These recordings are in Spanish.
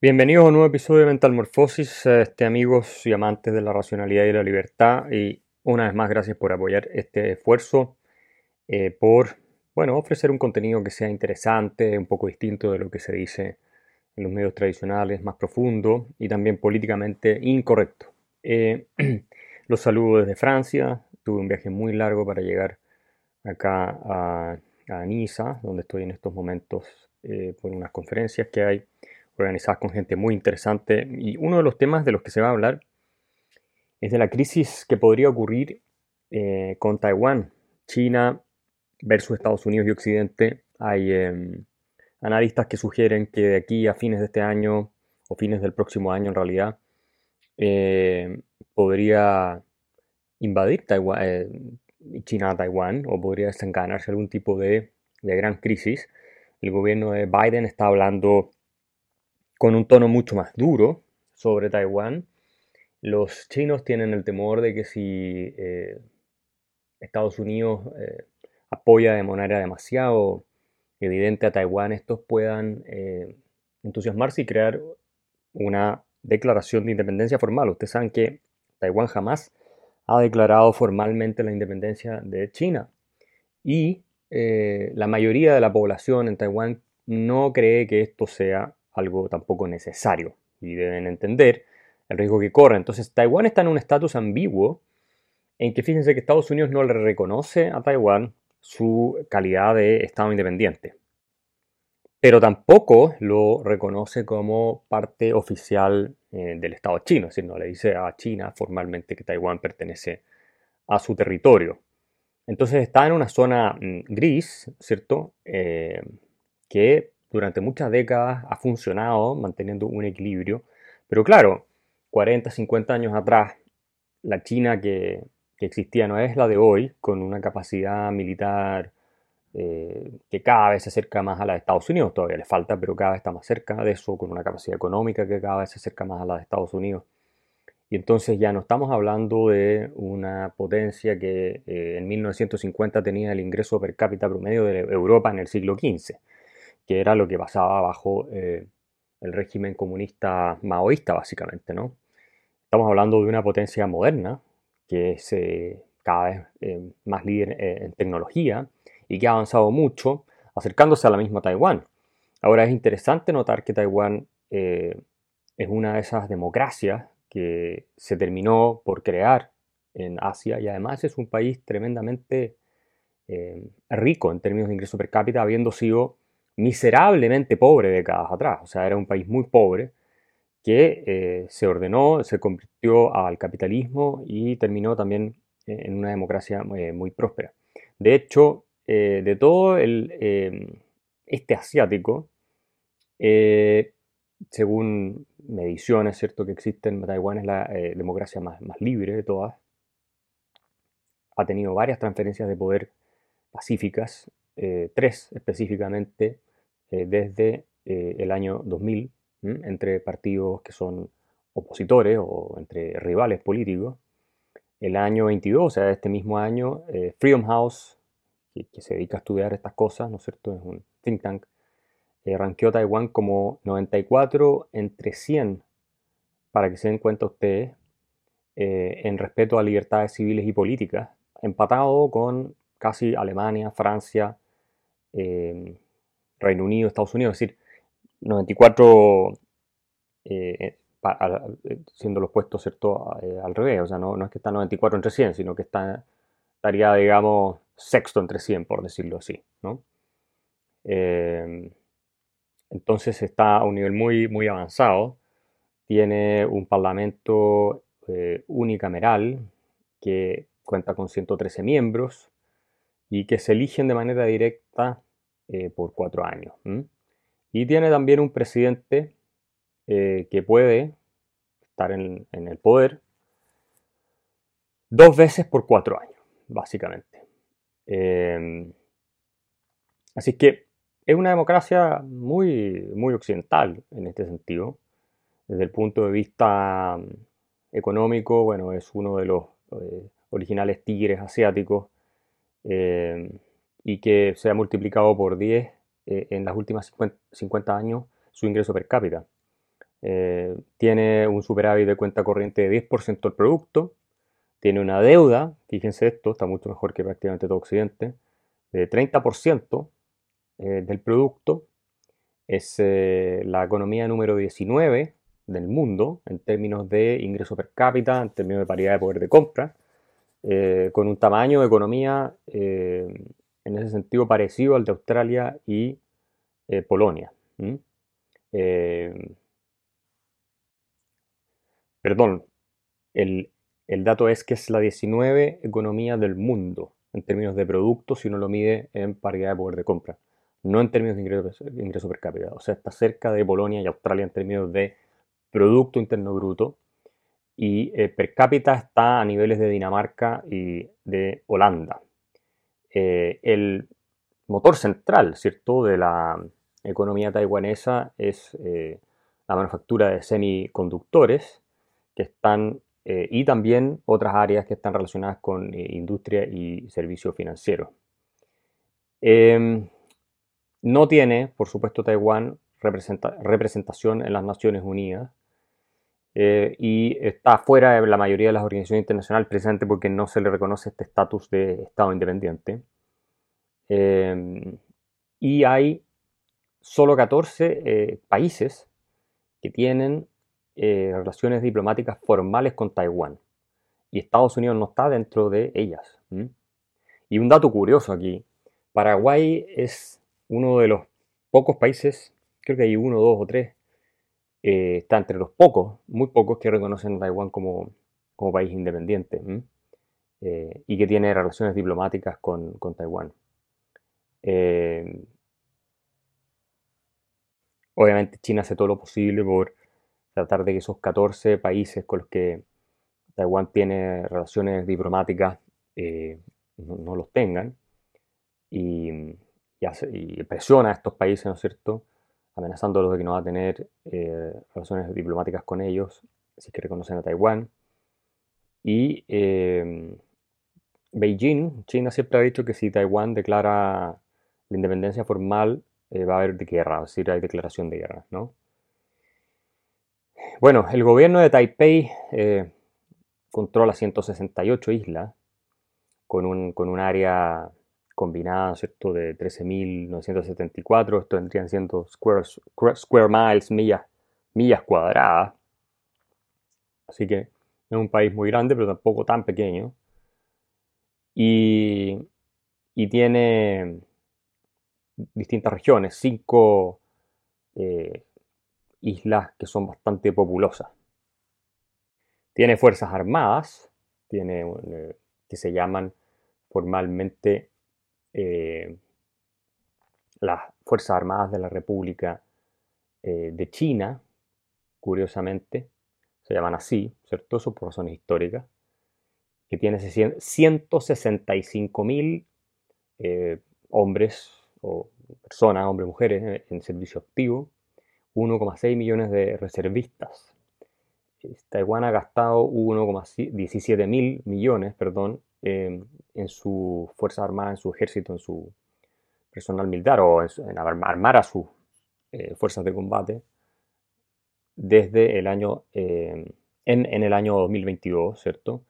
Bienvenidos a un nuevo episodio de Mental Morfosis, este, amigos y amantes de la racionalidad y la libertad. Y una vez más, gracias por apoyar este esfuerzo, eh, por bueno, ofrecer un contenido que sea interesante, un poco distinto de lo que se dice en los medios tradicionales, más profundo y también políticamente incorrecto. Eh, los saludo desde Francia. Tuve un viaje muy largo para llegar acá a, Niza, donde estoy en estos momentos eh, por unas conferencias que hay organizadas con gente muy interesante. Y uno de los temas de los que se va a hablar es de la crisis que podría ocurrir eh, con Taiwán, China versus Estados Unidos y Occidente. Hay em, analistas que sugieren que de aquí a fines de este año o fines del próximo año en realidad eh, podría invadir eh, China a Taiwán o podría desencadenarse algún tipo de, de gran crisis. El gobierno de Biden está hablando con un tono mucho más duro sobre Taiwán. Los chinos tienen el temor de que si eh, Estados Unidos eh, apoya de manera demasiado evidente a Taiwán, estos puedan eh, entusiasmarse y crear una declaración de independencia formal. Ustedes saben que Taiwán jamás ha declarado formalmente la independencia de China y la mayoría de la población en Taiwán no cree que esto sea algo tampoco necesario y deben entender el riesgo que corre. Entonces Taiwán está en un estatus ambiguo en que fíjense que Estados Unidos no le reconoce a Taiwán su calidad de Estado independiente, pero tampoco lo reconoce como parte oficial eh, del Estado chino, es decir, no le dice a China formalmente que Taiwán pertenece a su territorio. Entonces está en una zona mm, gris, ¿cierto? Eh, que durante muchas décadas ha funcionado manteniendo un equilibrio, pero claro, 40, 50 años atrás, la China que, existía no es la de hoy, con una capacidad militar eh, que cada vez se acerca más a la de Estados Unidos, todavía le falta, pero cada vez está más cerca de eso, con una capacidad económica que cada vez se acerca más a la de Estados Unidos. Y entonces ya no estamos hablando de una potencia que eh, en 1950 tenía el ingreso per cápita promedio de Europa en el siglo XV que era lo que pasaba bajo eh, el régimen comunista maoísta, básicamente, ¿no? Estamos hablando de una potencia moderna que es eh, cada vez eh, más líder en tecnología y que ha avanzado mucho, acercándose a la misma Taiwán. Ahora es interesante notar que Taiwán es una de esas democracias que se terminó por crear en Asia y además es un país tremendamente rico en términos de ingreso per cápita, habiendo sido miserablemente pobre décadas atrás. O sea, era un país muy pobre que eh, se ordenó, se convirtió al capitalismo y terminó también eh, en una democracia eh, muy próspera. De hecho, de todo el este asiático, según mediciones cierto que existen, Taiwán es la democracia más libre de todas. Ha tenido varias transferencias de poder pacíficas, tres específicamente, eh, desde eh, el año 2000 entre partidos que son opositores o entre rivales políticos. El año 22, o sea, este mismo año, eh, Freedom House, que, se dedica a estudiar estas cosas, ¿no es cierto? Es un think tank, ranqueó Taiwán como 94 entre 100, para que se den cuenta ustedes, en respeto a libertades civiles y políticas, empatado con casi Alemania, Francia, Reino Unido, Estados Unidos, es decir, 94 eh, eh, siendo los puestos. Eh, al revés, o sea, no, es que está 94 entre 100, sino que estaría, digamos, sexto entre 100, por decirlo así, ¿no? entonces está a un nivel muy, muy avanzado, tiene un parlamento unicameral que cuenta con 113 miembros y que se eligen de manera directa eh, por cuatro años. Y tiene también un presidente eh, que puede estar en, el poder dos veces por cuatro años, básicamente. Em, así que es una democracia muy, muy occidental en este sentido. Desde el punto de vista mm, económico, bueno, es uno de los eh, originales tigres asiáticos. Em, y que se ha multiplicado por 10 eh, en las últimas 50, años su ingreso per cápita. Eh, tiene un superávit de cuenta corriente de 10% del producto, tiene una deuda, fíjense esto, está mucho mejor que prácticamente todo Occidente, de 30% eh, del producto, es eh, la economía número 19 del mundo en términos de ingreso per cápita, en términos de paridad de poder de compra, con un tamaño de economía en ese sentido parecido al de Australia y Polonia. Perdón, el, dato es que es la 19 economía del mundo en términos de productos si uno lo mide en paridad de poder de compra, no en términos de ingreso, per cápita. O sea, está cerca de Polonia y Australia en términos de Producto Interno Bruto y eh, per cápita está a niveles de Dinamarca y de Holanda. Eh, el motor central, ¿cierto?, de la economía taiwanesa es eh, la manufactura de semiconductores que están, eh, y también otras áreas que están relacionadas con industria y servicios financieros. Em, no tiene, por supuesto, Taiwán representación en las Naciones Unidas eh, y está fuera de la mayoría de las organizaciones internacionales precisamente porque no se le reconoce este estatus de Estado independiente. Em, y hay solo 14 países que tienen eh, relaciones diplomáticas formales con Taiwán. Y Estados Unidos no está dentro de ellas. Y un dato curioso aquí, Paraguay es uno de los pocos países, creo que hay uno, dos o tres, eh, está entre los pocos, muy pocos que reconocen a Taiwán como, país independiente eh, y que tiene relaciones diplomáticas con, con Taiwán. obviamente China hace todo lo posible por tratar de que esos 14 países con los que Taiwán tiene relaciones diplomáticas eh, no, los tengan y, presiona a estos países, ¿no es cierto?, amenazándolos de que no va a tener eh, relaciones diplomáticas con ellos si es que reconocen a Taiwán. Y eh, Beijing, China siempre ha dicho que si Taiwán declara la independencia formal, va a haber guerra, es decir, hay declaración de guerra, ¿no? Bueno, el gobierno de Taipei eh, controla 168 islas con un, área combinada ¿cierto? de 13.974, esto vendrían siendo square, square miles, millas, millas cuadradas. Así que es un país muy grande, pero tampoco tan pequeño. Y, y tiene distintas regiones, cinco eh, islas que son bastante populosas. Tiene fuerzas armadas, tiene, eh, que se llaman formalmente eh, las Fuerzas Armadas de la República eh, de China, curiosamente, se llaman así, ¿cierto? Eso por razones históricas, que tiene 165 mil hombres o personas, hombres y mujeres en servicio activo, 1,6 millones de reservistas. Taiwán ha gastado 1,17 mil millones perdón, en su fuerza armada, en su ejército, en su personal militar o en, armar a sus eh, fuerzas de combate desde el año, eh, en, el año 2022, ¿cierto?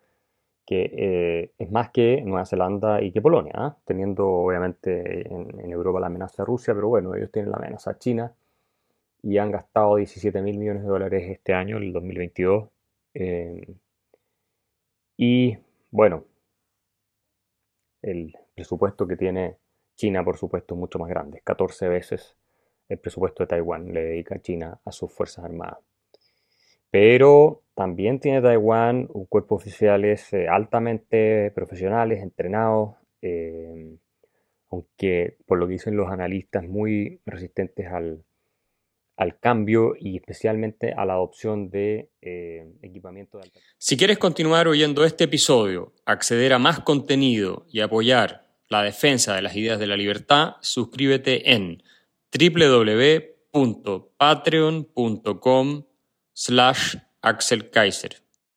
Que eh, es más que Nueva Zelanda y que Polonia, ¿ah? teniendo obviamente en, Europa la amenaza de Rusia, pero bueno, ellos tienen la amenaza de China y han gastado 17 mil millones de dólares este año, el 2022. Eh, y bueno, el presupuesto que tiene China, por supuesto, es mucho más grande, 14 veces el presupuesto de Taiwán le dedica China a sus Fuerzas Armadas. Pero también tiene Taiwán un cuerpo de oficiales eh, altamente profesionales, entrenados, eh, aunque por lo que dicen los analistas muy resistentes al, al cambio y especialmente a la adopción de eh, equipamiento de alta Si quieres continuar oyendo este episodio, acceder a más contenido y apoyar la defensa de las ideas de la libertad, suscríbete en www.patreon.com slash Axel Kaiser.